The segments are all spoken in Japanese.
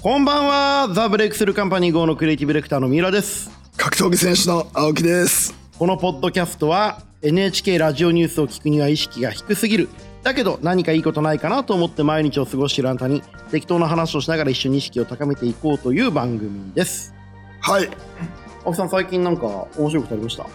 こんばんはザ・ブレイクスルーカンパニー GO のクリエイティブディレクターの三浦です。格闘技選手の青木です。このポッドキャストは NHK ラジオニュースを聞くには意識が低すぎる。だけど何かいいことないかなと思って毎日を過ごしているあなたに適当な話をしながら一緒に意識を高めていこうという番組です。はい。青木さん最近なんか面白いことありました？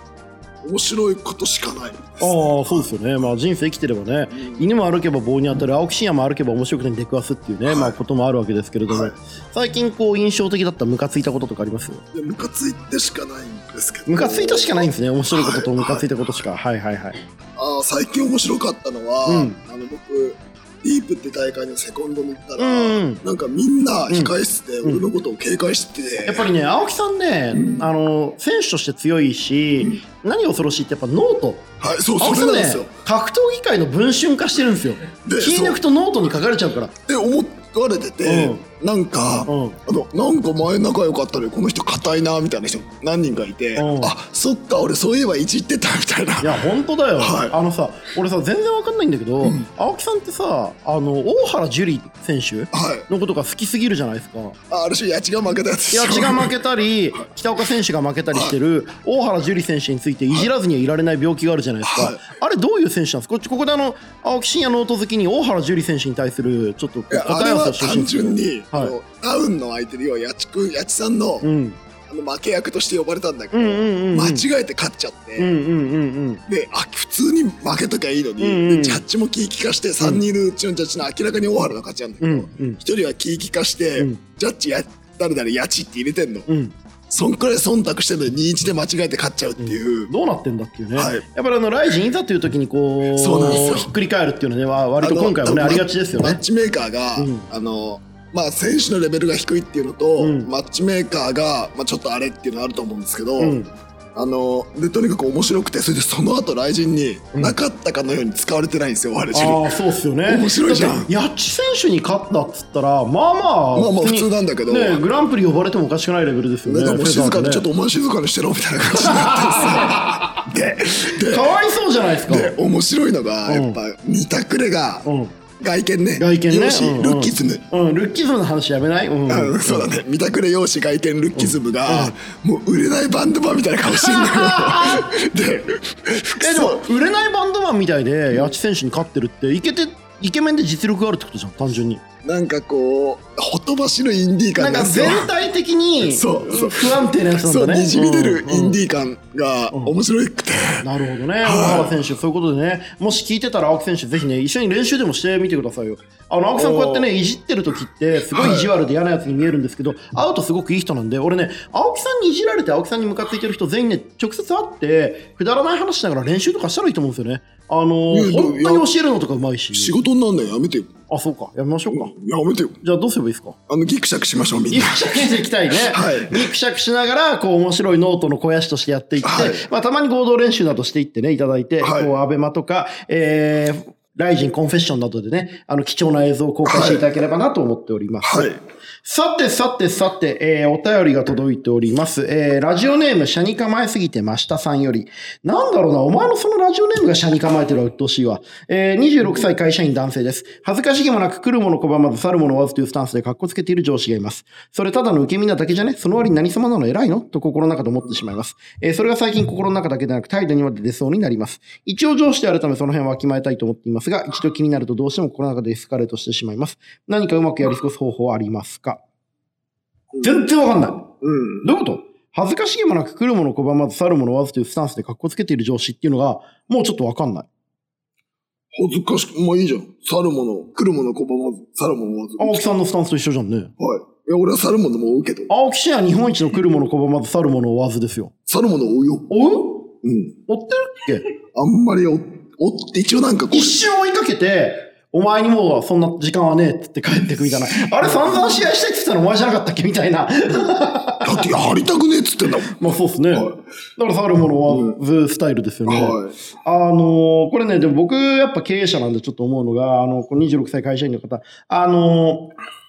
面白いことしかない。ああそうですよね、まあ、人生生きてればね、犬も歩けば棒に当たる青木真也も歩けば面白くて出くわすっていうね、はい。まあ、こともあるわけですけれども、はい。最近こう印象的だったムカついたこととかあります？いやムカついてしかないんですけど。ムカついたしかないんですね。面白いこととはいムカついたことしか。はいはいはい。あー最近面白かったのは、うん。あの僕 DEEP って大会のセコンドに行ったら、うんなんかみんな控え室で俺のことを警戒してて、やっぱりね青木さんね、あの選手として強いし、何が恐ろしいってやっぱノート。はいそう青木さんねそれなんですよ。格闘技界の文春化してるんですよ。で気抜くとノートに書かれちゃうから。って思われてて、なんか、うん。あのなんか前仲良かったのにこの人硬いなみたいな人何人かいて、うん。あそっか俺そういえばいじってたみたいな。いや本当だよ、はい。あのさ俺さ全然わかんないんだけど、青木さんってさあの大原樹里選手はい。のことが好きすぎるじゃないですか。あある種八千が負けたやつでいやしょ血が負けたり北岡選手が負けたりしてる大原樹里選手についていじらずにはいられない病気があるじゃないですか、はい。あれどういう選手なんですか？こっちここであの青木真也ノート好きに大原樹里選手に対するちょっと答え合わせてほしいんですけど純に、はい。あのダウンの相手には八千君八千さんの,、うん。あの負け役として呼ばれたんだけど、うんうんうんうん。間違えて勝っちゃって、うんうんうんうん。であ普通に負けときゃいいのに、うんうん。でジャッジも気利かして3人いるうちのジャッジの明らかに大原の勝ちなんだけうど、んうん。一人は気利かして、うん。ジャッジや誰々やちって入れてんの、うん。そんくらい忖度してるのに2-1で間違えて勝っちゃうっていう、どうなってんだっていうね、はい。やっぱりあのライジンいざという時にこうそうなんですよ。ひっくり返るっていうのねわ割との今回もねありがちですよね。マッチメーカーが、うん。あのまあ選手のレベルが低いっていうのと、うん。マッチメーカーが、まあ、ちょっとあれっていうのあると思うんですけど、うん。あのでとにかく面白くてそれでその後雷神にうん。なかったかのように使われてないんですよ、あれ中ああそうっすよね。面白いじゃん。だってヤッチ選手に勝ったっつったらまあまあまあまあ普に通なんだけど、ねグランプリ呼ばれてもおかしくないレベルですよね。なんかもう静かに、ねちょっとお前静かにしてろみたいな感じになって。で でかわいそうじゃないですか。でで面白いのがうんやっぱ見たくれがうん外見ね。外見ね。容姿うんルッキズム、うんルッキズムの話やめない？うん。うんそうだね。見たくれ容姿外見ルッキズムが、もう売れないバンドマンみたいな顔してんだよ で服えでも装売れないバンドマンみたいでヤッチ選手に勝ってるってイケてイケメンで実力があるってことじゃん単純になんかこうほとばしるインディーなんか全体的にそう。そう不安定なやつなんそうだねにじみ出るインーディー感が面白くて、なるほどね、大原選手、そういうことでね、もし聞いてたら青木選手、ぜひね、一緒に練習でもしてみてくださいよ。あの青木さん、こうやってね、いじってる時って、すごい意地悪で嫌なやつに見えるんですけど、会うとすごくいい人なんで、俺ね、青木さんにいじられて、青木さんに向かっていってる人、全員ね、直接会って、くだらない話しながら練習とかしたらいいと思うんですよね。あのー、本当に教えるのとかうまいし。仕事になんだよやめてよあ、そうか、やめましょうか。やめてよ。じゃあ、どうすればいいですか？あのギクシャクしましょうみんな。ギクシャクしていきたいね。はい。ギクシャクしながら、こう、面白いノートの肥やしとしてやっていって、はい。まあ、たまに合同練習などしていってね、いただいて、はい。こう、 ABEMA とか、えー、 RIZIN CONFESSIONS などでね、あの、貴重な映像を公開していただければなと思っております。はいさてさてさて、えー、お便りが届いております。えー、ラジオネーム、シャに構えすぎてましたさんより。なんだろうな、お前のそのラジオネームがシャに構えてるは鬱陶しいわ。えー、26歳会社員男性です。恥ずかしげもなく来るもの拒まず去るもの追わずというスタンスで格好つけている上司がいます。それただの受け身なだけじゃね？その割に何様なの？偉いの？と心の中で思ってしまいます。えー、それが最近心の中だけでなく態度にまで出そうになります。一応上司であるためその辺はわきまえたいと思っていますが、一度気になるとどうしても心の中でエスカレートしてしまいます。何かうまくやり過ごす方法はありますか？全然わかんない。うん。どういうこと？恥ずかしげもなく来るもの拒まず去るもの追わずというスタンスで格好つけている上司っていうのが、もうちょっとわかんない。恥ずかしくまあいいじゃん。去るもの来るもの拒まず去るもの追わず青木さんのスタンスと一緒じゃんね。はい。いや俺は去るものも追うけど。青木氏は日本一の来るもの拒まず去るもの追わずですよ。去るもの追うよ。追う？うん。追ってるっけ？あんまり追追って一応なんかこう。一瞬追いかけて、お前にもうそんな時間はねえって言って帰ってくみたいな。あれ散々試合したいって言ってたの？お前じゃなかったっけ？みたいな。だってやりたくねえっつってんだもんまあそうですね。はいだから去るもの追わずスタイルですよね。はいあのーこれね、でも僕、やっぱ経営者なんでちょっと思うのが、あの、この26歳会社員の方、あのー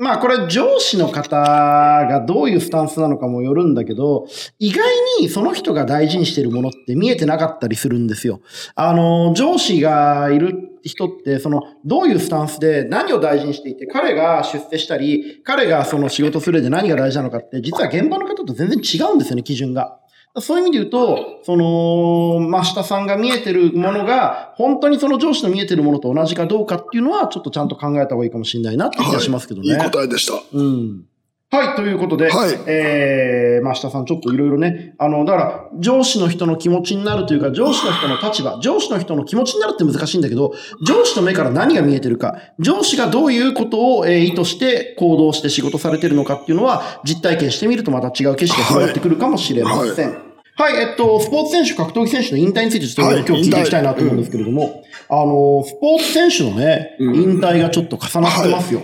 まあこれ上司の方がどういうスタンスなのかもよるんだけど、意外にその人が大事にしてるものって見えてなかったりするんですよ。あの、上司がいる人って、その、どういうスタンスで何を大事にしていて、彼が出世したり、彼がその仕事する上で何が大事なのかって、実は現場の方と全然違うんですよね、基準が。そういう意味で言うと、その、真下さんが見えてるものが、本当にその上司の見えてるものと同じかどうかっていうのは、ちょっとちゃんと考えた方がいいかもしれないなって気がしますけどね。いい答えでした。うん。はい、ということで、はい。えー、まあ、下さんちょっといろいろね、あの、だから、上司の人の気持ちになるというか、上司の人の立場、上司の人の気持ちになるって難しいんだけど、上司の目から何が見えてるか、上司がどういうことを、えー意図して行動して仕事されてるのかっていうのは、実体験してみるとまた違う景色が広がってくるかもしれません。はい、えっと、スポーツ選手、格闘技選手の引退についてちょっとはい。今日聞いていきたいなと思うんですけれども、あの、スポーツ選手のね、引退がちょっと重なってますよ。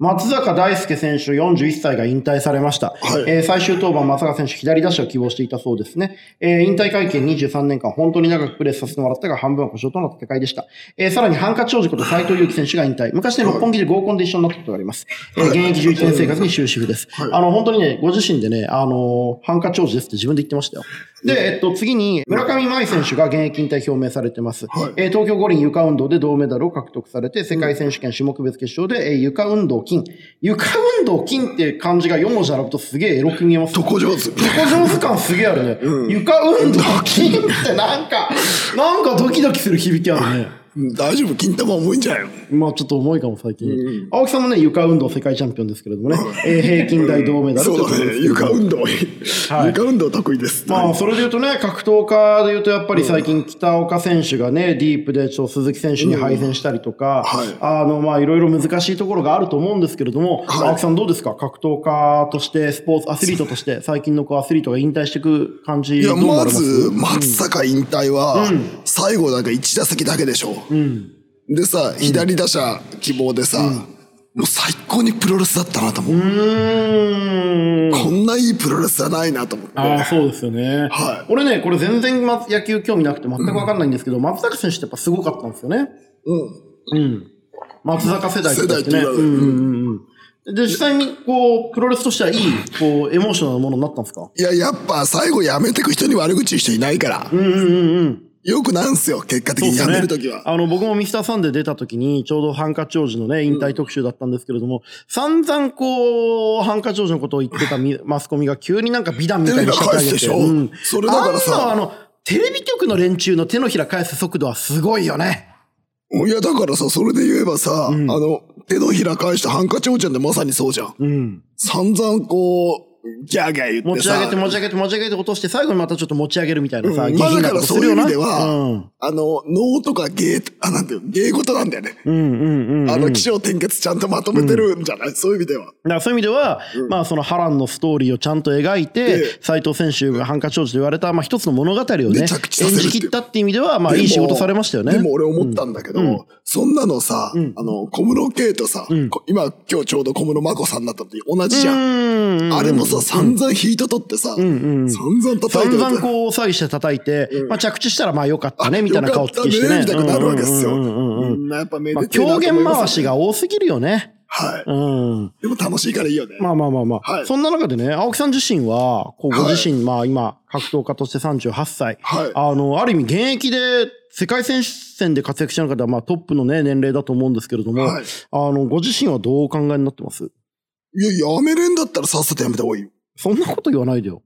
松坂大輔選手41歳が引退されました。はいえー最終登板、松坂選手左打者を希望していたそうですね。えー引退会見23年間、本当に長くプレーさせてもらったが、半分は故障との戦いでした。えーさらに、ハンカチ王子こと斉藤祐樹選手が引退。昔ね、六本木で合コンで一緒になったことがあります。えー現役11年生活に終止符です。あの、本当にね、ご自身でね、あのーハンカチ王子ですって自分で言ってましたよ。で、えっと、次に、村上舞選手が現役引退表明されてます。はいえー東京五輪床運動で銅メダルを獲得されて、世界選手権種目別決勝で、えー床運動金。床運動金って漢字が4文字並ぶとすげえエロく見えます。床上手。床上手感すげえあるね。床運動金ってなんか、なんかドキドキする響きあるね。うん大丈夫？金玉重いんじゃないのまあちょっと重いかも最近。青木さんもね、床運動世界チャンピオンですけれどもね、えー平均台銅メダルといそうだね。ことですけど。床運動。はい。床運動得意です。まあ、それで言うとね、格闘家で言うと、やっぱり最近、北岡選手がね、ディープで、ちょ、鈴木選手に敗戦したりとか、はい。あの、まあ、いろいろ難しいところがあると思うんですけれども、はい。青木さんどうですか？格闘家として、スポーツ、アスリートとして、最近のこうアスリートが引退していく感じ、いや、まず、松坂引退は、最後なんか1打席だけでしょ。でさ、左打者希望でさ、もう最高にプロレスだったなと思う。うーん。こんないいプロレスはないなと思って。ああ、そうですよね。はい俺ね、これ全然ま野球興味なくて全くわかんないんですけど、松坂選手ってやっぱすごかったんですよね。うん。うん。松坂世代って言ってね。世代って言うんうんうん。で、実際に、こう、プロレスとしてはいい、こう、エモーショナルなものになったんですか？いや、やっぱ最後やめてく人に悪口言う人いないから。うんうんうんうん。よくなんすよ、結果的にやめるときは。あの、僕もミスターサンデー出た時に、ちょうどハンカチ王子のね、引退特集だったんですけれども、散々こう、ハンカチ王子のことを言ってたみマスコミが急になんか美談みたいに仕掛け上げて。でしょ？それだからさあの、テレビ局の連中の手のひら返す速度はすごいよね。いや、だからさ、それで言えばさ、あの、手のひら返したハンカチ王ちゃんってまさにそうじゃん。うん。散々こう、ギャーギャー言ってさ。持ち上げて持ち上げて持ち上げて落として、最後にまたちょっと持ち上げるみたいなさ、うん下品なことするよな。まあだからそういう意味ではうんあの、能とか芸、あ、なんていうの、芸事なんだよね。うんうんうん。あの、気象転結ちゃんとまとめてるんじゃない、そういう意味では。だからそういう意味では、まあその波乱のストーリーをちゃんと描いてえ、斎藤選手がハンカチ王子と言われた、まあ一つの物語をね、で演じ切ったっていう意味では、まあいい仕事されましたよね。でも俺思ったんだけど、そんなのさ、んあの、小室圭とさ、こ今、今日ちょうど小室眞子さんになったって同じじゃん。うん。あれもさ、散々ヒート取ってさ、散々叩いて散々こう、詐欺して叩いて、まあ着地したらまあよかったね、みたいな顔つきしてね。ねみたいになるわけですよ。うんうんうんうんみんなやっぱめまあでてえな狂言回しが多すぎるよね。はい。うん。でも楽しいからいいよね。まあまあまあまあ。はいそんな中でね、青木さん自身は、こうご自身、まあ今、格闘家として38歳。はいあの、ある意味現役で、世界選手権で活躍してる方は、まあトップのね、年齢だと思うんですけれども、はいあの、ご自身はどうお考えになってます？いや、やめれんだったらさっさとやめた方がいいよ。そんなこと言わないでよ。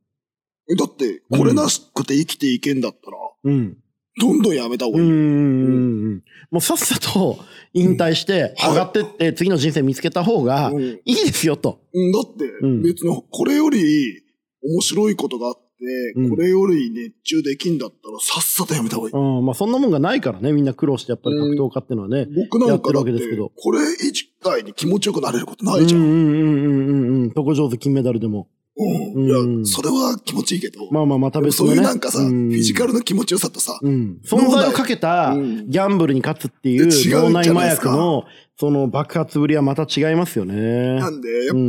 えだって、これなしくて生きていけんだったら、うん。どんどんやめた方がいい。うんうんうんうん。もうさっさと引退して、はい上がってって、次の人生見つけた方がうんいいですよと。うんだってん、別にこれより面白いことがあって、うんこれより熱中できんだったらさっさとやめた方がいい。うん。まあそんなもんがないからね、みんな苦労してやっぱり格闘家っていうのはね。僕なんかだっやってるわけですてけど、これ以外に気持ちよくなれることないじゃん。うんうんうんうんうんうん。床上手金メダルでも。うん。うんいや、それは気持ちいいけど、まあまあまた別そうのね。いうなんかさ、うんフィジカルの気持ちよさとさ、うん。存在をかけたうんギャンブルに勝つっていう脳内麻薬のその爆発ぶりはまた違いますよね。なんで、やっぱ、うん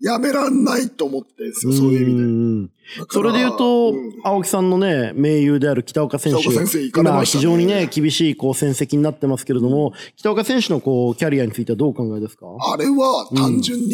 やめらんないと思ってんですよ、そういう意味で。それで言うと、うん。青木さんのね、盟友である北岡選手。北岡先生行かれましたね。非常にね、厳しいこう戦績になってますけれども、北岡選手のこう、キャリアについてはどうお考えですか？あれは単純に、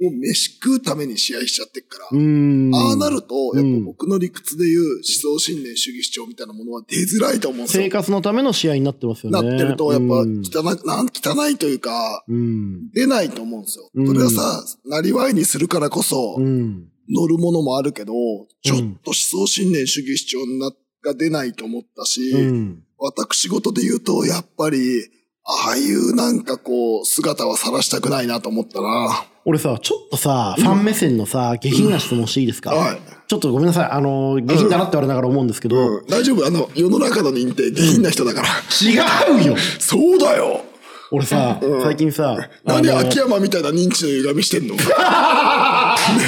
もう飯食うために試合しちゃってっから。ああなると、やっうんぱ僕の理屈で言う思想信念主義主張みたいなものは出づらいと思うんですよ生。活のための試合になってますよなね。ってると、やっぱうん汚い、なん汚いというか、うん。出ないと思うんですよ。うんそれはさ、なりわいにするからこそ、うん。乗るものもあるけど、ちょっと思想信念主義主張なが出ないと思ったし、うん。私事で言うと、やっぱり、ああいうなんかこう、姿は晒したくないなと思ったな。俺さ、ちょっとさ、ファン目線のさ、下品な質問していいですか、はい。ちょっとごめんなさい。あの、下品だなって言われながら思うんですけど、うん、大丈夫？あの、世の中の認定、下品な人だから。違うよ。そうだよ。俺さ、最近さ、何あの秋山みたいな認知の歪みしてんの？ね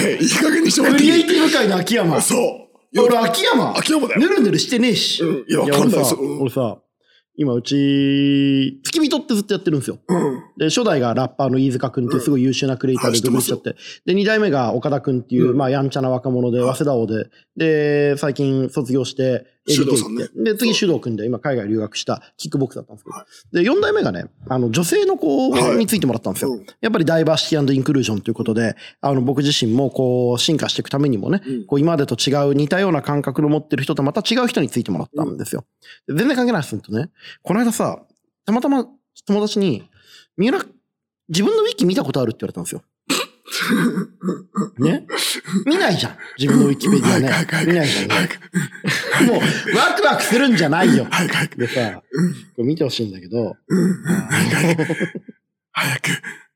え、いい加減にしてもらっていい？クリエイティブ界の秋山。そう。俺秋山。秋山だよ。ぬるぬるしてねえし。うん。いやわかんない俺さ、うん。俺さ、今うち、付き人ってずっとやってるんですよ。うん。で、初代がラッパーの飯塚くんっていうすごい優秀なクリエイターではい知ってますよ独立しちゃって。で、二代目が岡田くんっていう、うんまあ、やんちゃな若者で、早稲田王で、で、最近卒業して、修道さんねで、次、修道くんで、今海外留学したキックボックスだったんですけど。で、四代目がね、あの、女性の子はいについてもらったんですよ。うんやっぱりダイバーシティインクルージョンということで、あの、僕自身もこう、進化していくためにもね、うんこう、今までと違う似たような感覚の持ってる人とまた違う人についてもらったんですよ。で全然関係ないですとね、この間さ、たまたま友達に、三浦、自分のウィキ見たことあるって言われたんですよ。ね？見ないじゃん。自分のウィキペディアね。見ないじゃんね。もう、ワクワクするんじゃないよ。でさ、これ見てほしいんだけど、早く。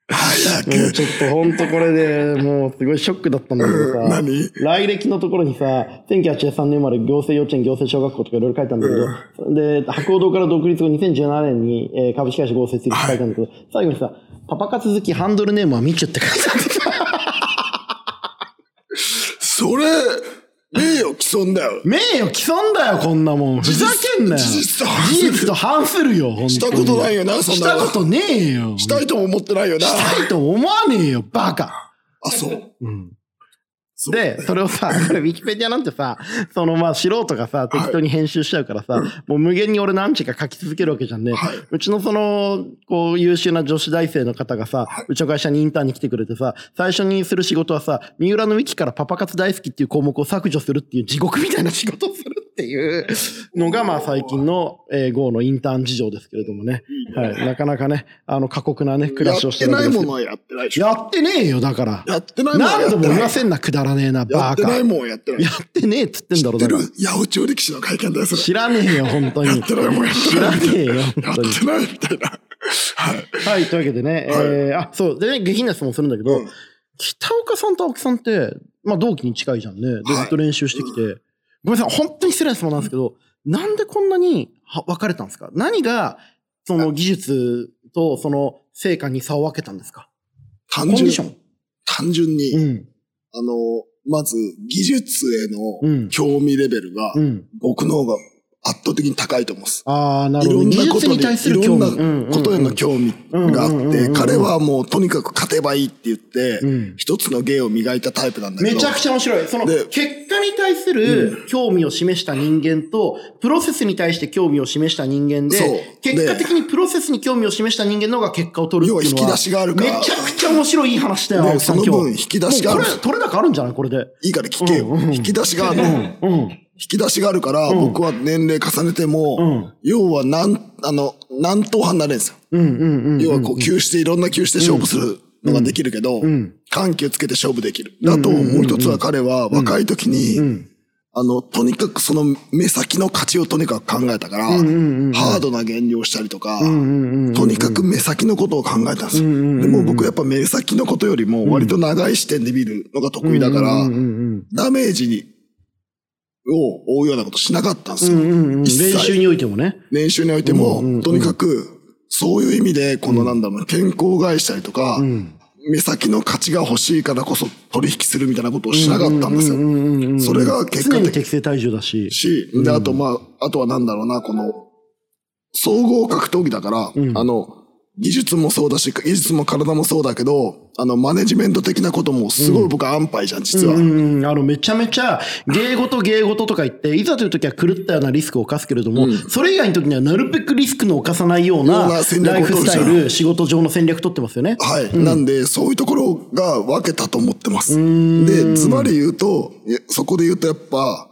早く。ちょっとほんとこれでもうすごいショックだったんだけどさ、何？来歴のところにさ、1983年生まれ行政幼稚園、行政小学校とかいろいろ書いたんだけど、で、博報堂から独立後2017年に、えー株式会社合設立って書いたんだけど、最後にさ、パパ活好きハンドルネームはミチュって書いてあそれ、名誉毀損だよ。名誉毀損だよ、こんなもん。ふざけんなよ。事実と反事する実と反するよ、に。したことないよなそんなのしたことねえよ。したいとも思ってないよな。したいと思わねえよ、バカ。あ、そう。うん。で、それをさ、これウィキペディアなんてさ、そのまあ素人がさ、適当に編集しちゃうからさ、もう無限に俺何時か書き続けるわけじゃんね。はい。うちのその、こう優秀な女子大生の方がさ、うちの会社にインターンに来てくれてさ、最初にする仕事はさ、三浦のウィキからパパ活大好きっていう項目を削除するっていう地獄みたいな仕事をするっていうのが、まあ最近の、えー、GO のインターン事情ですけれどもね。はい。なかなかね、あの過酷なね、暮らしをしてやるわけですけどってないものはやってないでしょ。やってねえよ、だから。やってないものはや何度もってない。言わせんな、くだらねえな、やバカ。ってないもんはやってない。やってねえっつってんだろ、知ってる？だから。八百長歴史の会見だよ、それ。知らねえよ、本当に。やってないもんやって知ない。らねえよ、や本当に。ってないみたいな。はい。はい、というわけでね、はいえー、あ、そう、でね、下品な質問するんだけど、うん北岡さんと青木さんって、まあ同期に近いじゃんね。で、はいずっと練習してきて、ごめんなさい、本当に失礼な質問なんですけど、なんでこんなには分かれたんですか？何が、その技術とその成果に差を分けたんですか？コ単純ンディション。単純に、うん。あの、まず、技術へうんの興味レベルが、うん。僕の方が圧倒的に高いと思うんです。ああ、ないるほど。ろん技なことに、対すいろんる興味。なことへの興味があって、彼はもうとにかく勝てばいいって言ってうん、一つの芸を磨いたタイプなんだけど。めちゃくちゃ面白い。その、で結果に対する興味を示した人間と、プロセスに対して興味を示した人間そうで、結果的にプロセスに興味を示した人間の方が結果を取るっていうのは。要は引き出しがあるからめちゃくちゃ面白いいい話だよ、ね青木さんその分引き出しがあるこれ、取れ高あるんじゃない？これで。いいから聞けよ。うんうん引き出しがあるの。うん。うん。引き出しがあるから、僕は年齢重ねても、うん。要はなん、あの、何頭離れるんですよ。要はこう、球して、いろんな球して勝負するのができるけど、ん緩急つけて勝負できる。あと、もう一つは彼は若い時に、ん。あの、とにかくその目先の勝ちをとにかく考えたから、ハードな減量したりとか、とにかく目先のことを考えたんですよ。でも僕やっぱ目先のことよりも割と長い視点で見るのが得意だから、ダメージに、を負うようなことしなかったんですよ。練一切習においてもね。練習においても、とにかく、そういう意味で、このなんだろうな、健康害したりとか、目先の価値が欲しいからこそ取引するみたいなことをしなかったんですよ。それが結果的常に適正体重だし。し、で、あとまあ、あとはなんだろうな、この、総合格闘技だから、あの、技術もそうだし、技術も体もそうだけど、あの、マネジメント的なこともすごい僕は安牌じゃん、実は。うんうん、あの、めちゃめちゃ、芸事芸事とか言って、いざという時は狂ったようなリスクを犯すけれども、それ以外の時にはなるべくリスクの犯さないようなライフスタイル、仕事上の戦略取ってますよね。はい。なんで、そういうところが分けたと思ってます。で、ズバリ言うと、そこで言うとやっぱ、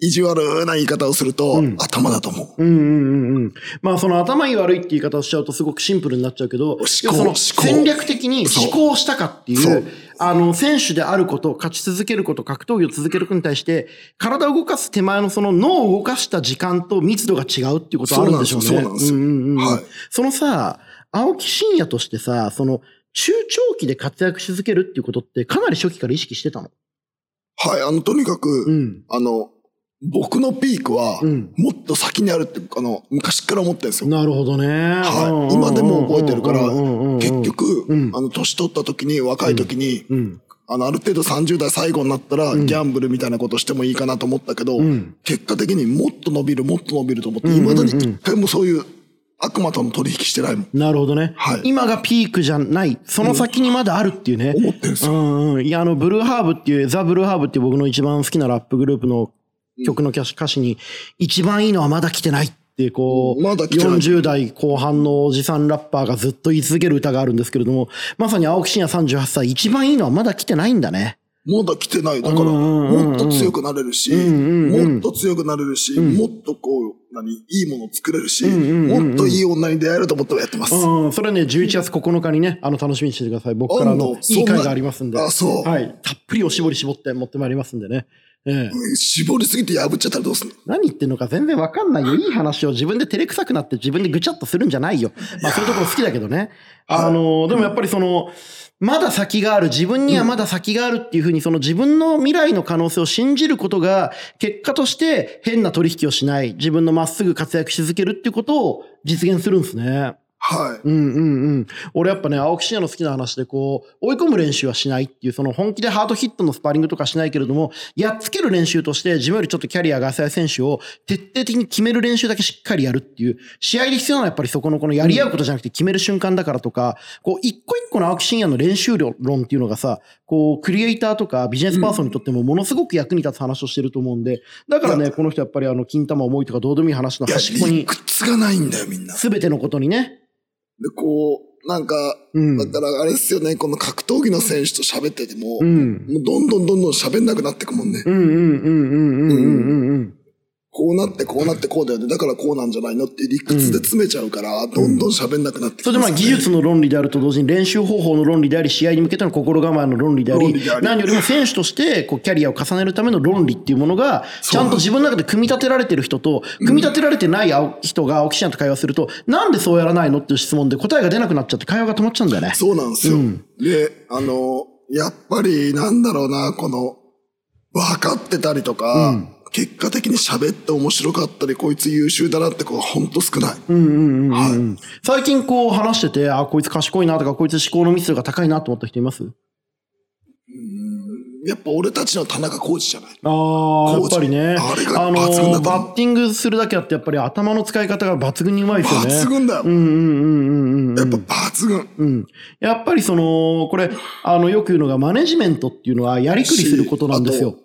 意地悪な言い方をすると、頭だと思う。うんうんうんうん。まあその頭いい悪いって言い方をしちゃうとすごくシンプルになっちゃうけど、考要はその思考戦略的に思考したかっていそうう、あの、選手であること、勝ち続けること、格闘技を続けることに対して、体を動かす手前のその脳を動かした時間と密度が違うっていうことはあるんでしょうね。そうなんですよそのさ、青木真也としてさ、その、中長期で活躍し続けるっていうことってかなり初期から意識してたの？はい。あの、とにかく、うん。あの、僕のピークはうん、もっと先にあるって、あの、昔から思ってるんですよ。なるほどね。はい。今でも覚えてるから結局うん、あの、年取った時に、若い時に、うん。あの、ある程度30代最後になったら、ギャンブルみたいなことしてもいいかなと思ったけど、ん結果的にもっと伸びる、もっと伸びると思って、未だに一回もそういう悪魔との取引してないもん。なるほどね、はい今がピークじゃない、その先にまだあるっていうね。思ってるんですよ。うんうん。いや、あの、ブルーハーブっていう、ザ・ブルーハーブっていう僕の一番好きなラップグループの曲の歌詞歌詞に、一番いいのはまだ来てないって、こう、まだ来てない40代後半のおじさんラッパーがずっと言い続ける歌があるんですけれども、まさに青木真也38歳、一番いいのはまだ来てないんだね。まだ来てない。だから、もっと強くなれるし、もっと強くなれるし、もっとこう、何、いいもの作れるし、もっといい女に出会えると思ってやってます。うん、それね、11月9日にね、あの、楽しみにしててください。僕からのいい回がありますんで。あそうはい。たっぷりおしぼり絞って持ってまいりますんでね。ええ。絞りすぎて破っちゃったらどうすんの？何言ってんのか全然わかんないよ。いい話を自分で照れくさくなって自分でぐちゃっとするんじゃないよ。まあそういうところ好きだけどね。あの、でもやっぱりその、まだ先がある、自分にはまだ先があるっていうふうに、その自分の未来の可能性を信じることが、結果として変な取引をしない、自分のまっすぐ活躍し続けるっていうことを実現するんですね。はい。うんうんうん。俺やっぱね、青木真也の好きな話で、こう、追い込む練習はしないっていう、その本気でハードヒットのスパーリングとかしないけれども、やっつける練習として、自分よりちょっとキャリアが浅い選手を徹底的に決める練習だけしっかりやるっていう、試合で必要なのはやっぱりそこのこのやり合うことじゃなくて決める瞬間だからとか、こう、一個一個の青木真也の練習論っていうのがさ、こう、クリエイターとかビジネスパーソンにとってもものすごく役に立つ話をしてると思うんで、だからね、この人やっぱりあの、金玉重いとかどうでもいい話の端っこに理、屈がないんだよ、みんな。すべてのことにね、で、こう、なんか、うん、だからあれっすよね、この格闘技の選手と喋ってても、うん、もうどんどんどんどん喋んなくなってくもんね。うんうんうんうんうんうんうん。うんこうなってこうなってこうだよね。だからこうなんじゃないのって理屈で詰めちゃうから、どんどん喋んなくなってきそれでまあ技術の論理であると同時に練習方法の論理であり、試合に向けての心構えの論理であり何よりも選手としてこうキャリアを重ねるための論理っていうものが、ちゃんと自分の中で組み立てられてる人と、組み立てられてない青人が青木真也と会話すると、なんでそうやらないのっていう質問で答えが出なくなっちゃって会話が止まっちゃうんだよね。そうなんですよ。で、あの、やっぱりなんだろうな、この、分かってたりとか、結果的に喋って面白かったり、こいつ優秀だなって子がほんと少ない。はい。最近こう話してて、あ、こいつ賢いなとか、こいつ思考の密度が高いなと思った人います？やっぱ俺たちの田中コーチじゃない。ああ、やっぱりね。あれが抜群だバッティングするだけあって、やっぱり頭の使い方が抜群にうまいですよね。抜群だよ。うんうんうんうんうん。やっぱ抜群。うん。やっぱりその、これ、あの、よく言うのが、マネジメントっていうのはやりくりすることなんですよ。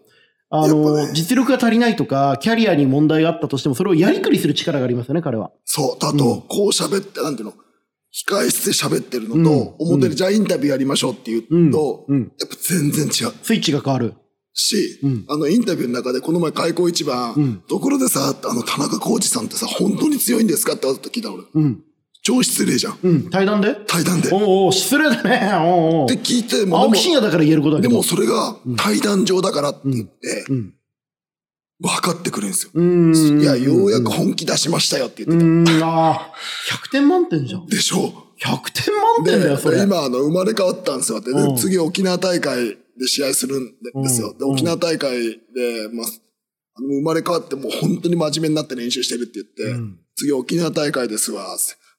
あの、ぱね実力が足りないとか、キャリアに問題があったとしても、それをやりくりする力がありますよね、彼は。そう。あと、こう喋って、なんていうの、控え室で喋ってるのと、表でじゃあインタビューやりましょうって言うと、うんうんやっぱ全然違う。スイッチが変わる。し、あの、インタビューの中で、この前開口一番、ところでさ、あの、田中浩二さんってさ、本当に強いんですかって聞いたの俺。うん。超失礼じゃん。うん。対談で？対談で。っおうおう失礼だね。おうおうて聞いて、も青木真也だから言えることだけど。でもそれが対談上だからって言って、ん分かってくるんですよ。うーん。いや、ようやく本気出しましたよって言ってうーん、ああ、100点満点じゃん。た。でしょ100点満点だよ、それ。で、今、あの、生まれ変わったんですよ。で、うん次沖縄大会で試合するんですよ。で、沖縄大会で、まあ、あの生まれ変わってもう本当に真面目になって練習してるって言って、次沖縄大会ですわ。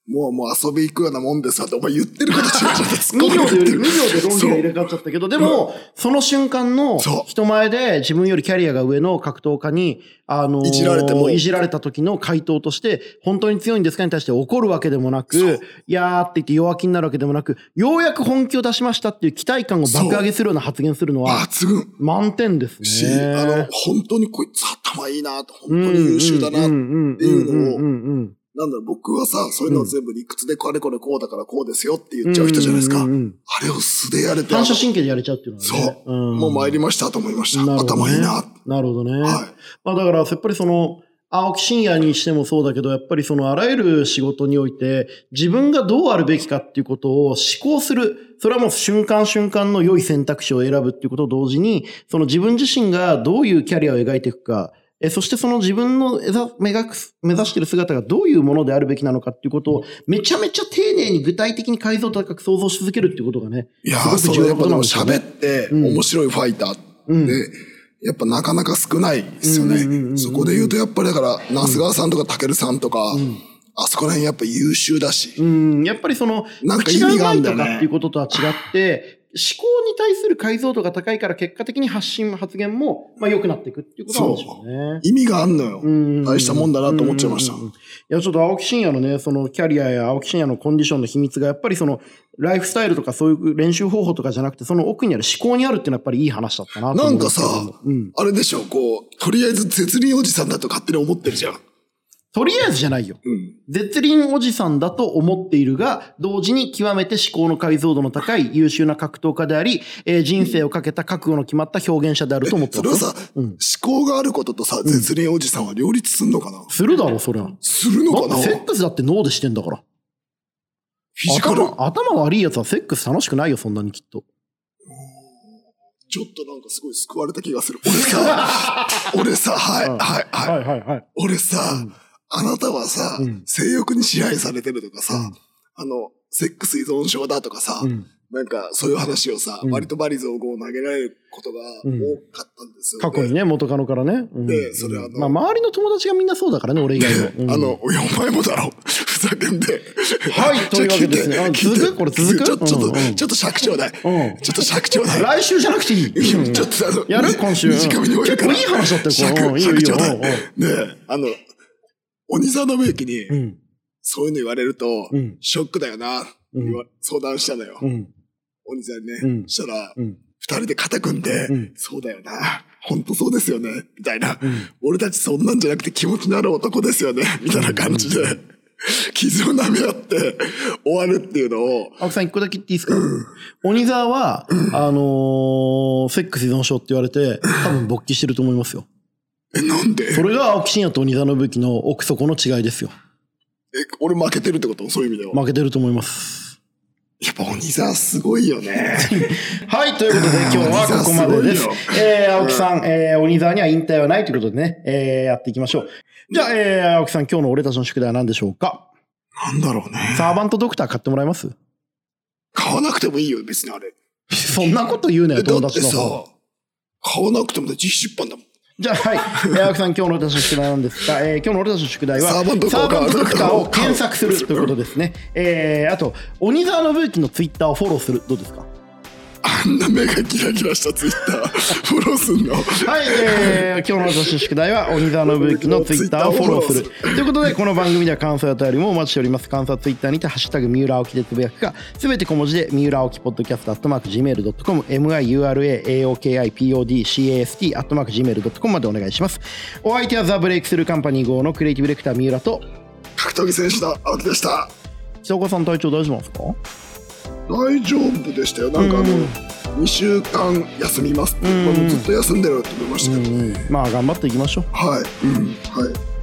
もうもう遊び行くようなもんですわって、お前言ってること違うじゃないですか。2秒で、2言ってる秒で論議が入れ替わっちゃったけど、でも、その瞬間の人前で自分よりキャリアが上の格闘家に、あのーいじられてもいじられた時の回答として、本当に強いんですかに対して怒るわけでもなく、いやーって言って弱気になるわけでもなく、ようやく本気を出しましたっていう期待感を爆上げするような発言するのは、抜群。満点ですし、ね。あの、本当にこいつ頭いいなと、本当に優秀だな。っていうのをうんうんなんだろう、僕はさ、そういうのを全部理屈でこれこれこうだからこうですよって言っちゃう人じゃないですか。うんうんうんうんあれを素でやれて、反射神経でやれちゃうっていうのはそね。う、んもう参りましたと思いました。頭いいな。なるほどね。はい。まあだから、やっぱりその、青木真也にしてもそうだけど、やっぱりそのあらゆる仕事において、自分がどうあるべきかっていうことを思考する。それはもう瞬間瞬間の良い選択肢を選ぶっていうことと同時に、その自分自身がどういうキャリアを描いていくか、えそしてその自分の目が目指している姿がどういうものであるべきなのかっていうことを、めちゃめちゃ丁寧に具体的に解像度高く想像し続けるっていうことがね、いやー、すごく重要なそれやっぱでもことなんですよね。喋って面白いファイターって、やっぱなかなか少ないですよね。そこで言うとやっぱりだから、那須川さんとかたけるさんとか、あそこら辺やっぱ優秀だし。うん、やっぱりその、なんか意味口があんだよね。とかっていうこととは違って、思考に対する解像度が高いから結果的に発信、発言も、まあ良くなっていくっていうことなんでしょうね。意味があんのよ。うん大したもんだなと思っちゃいましたいや、ちょっと青木真也のね、そのキャリアや青木真也のコンディションの秘密が、やっぱりその、ライフスタイルとかそういう練習方法とかじゃなくて、その奥にある思考にあるっていうのはやっぱりいい話だったななんかさうん。あれでしょ、こう、とりあえず絶倫おじさんだと勝手に思ってるじゃん。とりあえずじゃないよ。うん。絶倫おじさんだと思っているが、同時に極めて思考の解像度の高い優秀な格闘家であり、えー人生をかけた覚悟の決まった表現者であると思ってま。それはさ、思考があることとさ、絶倫おじさんは両立すんのかな？するだろ、そりゃ。するのかな？セックスだって脳でしてんだから。フィジカル頭、頭悪い奴はセックス楽しくないよ、そんなにきっと。ちょっとなんかすごい救われた気がする。俺さ、俺さ、はい、はい、はい。はいはいはい。俺さ、あなたはさ、うん性欲に支配されてるとかさ、うんあの、セックス依存症だとかさ、うん。なんかそういう話をさ、うん割とバリ雑語を投げられることがうん多かったんですよ、過去にね、元カノからね。うんでそれあのまあ、周りの友達がみんなそうだからね、俺以外も。うんあの、お前もだろ。ふざけんで。はいというわけですね続く？これ続く？ちょちょっと、ちょっと尺ちょうだい。うんちょっと尺ちょうだい。来週じゃなくていい。う んちょっとあの、やる？今週。短めに終えるから。結構いい話だったよ、これ。うん尺、ちょうだい。うんねえ、あの、鬼沢信之に、うん。そういうの言われると、うんショックだよな、相談したのよ。うん。鬼沢にね。うんそしたら、うん。二人で肩組んで、うんそうだよな。本当そうですよね。みたいな、ん俺たちそんなんじゃなくて気持ちのある男ですよね。みたいな感じで、傷を舐め合って終わるっていうのを、青木さん一個だけ言っていいですか？鬼沢は、あのーセックス依存症って言われて、多分勃起してると思いますよ。え、なんで？それが青木真也と鬼沢信之の奥底の違いですよ。え、俺負けてるってこと？そういう意味では。負けてると思います。やっぱ鬼沢すごいよね。はい、ということで 今日はここまでですす。えー、青木さん、えー、鬼沢には引退はないということでね、えー、やっていきましょう。じゃあ、えー、青木さん、今日の俺たちの宿題は何でしょうか？なんだろうね。サーバントドクター買ってもらえます？買わなくてもいいよ、別にあれ。そんなこと言うなよ、えだって友達の。さ、買わなくても自費出版だもん。じゃあ、はい。えー青木さん、今日の俺たちの宿題なんですが、えー今日の俺たちの宿題は、サーバントドクターサーバントドクターを検索するということですね。えー、あと、鬼沢信之のツイッターをフォローする。どうですか？あんな目がキラキラしたツイッター、フォローすんの？はい、えー、今日の私の宿題は、鬼沢信之のツイッターをフォローする。ということで、この番組では感想やお便りもお待ちしております。感想はツイッターにて、ハッシュタグ、三浦青木でつぶやくか、すべて小文字で、三浦青木ポッドキャスト、アットマーク、gmail.com、miura-aokipodcast、アットマーク、gmail.com までお願いします。お相手はザ・ブレイクスルーカンパニー号のクリエイティブディレクター、三浦と、格闘技選手だ、青木でした。北岡さん体調大丈夫なんですか？大丈夫でしたよ。なんかあの、2週間休みますって、まあずっと休んでると思いましたけどね。まあ、頑張っていきましょう。はい。うん。はい。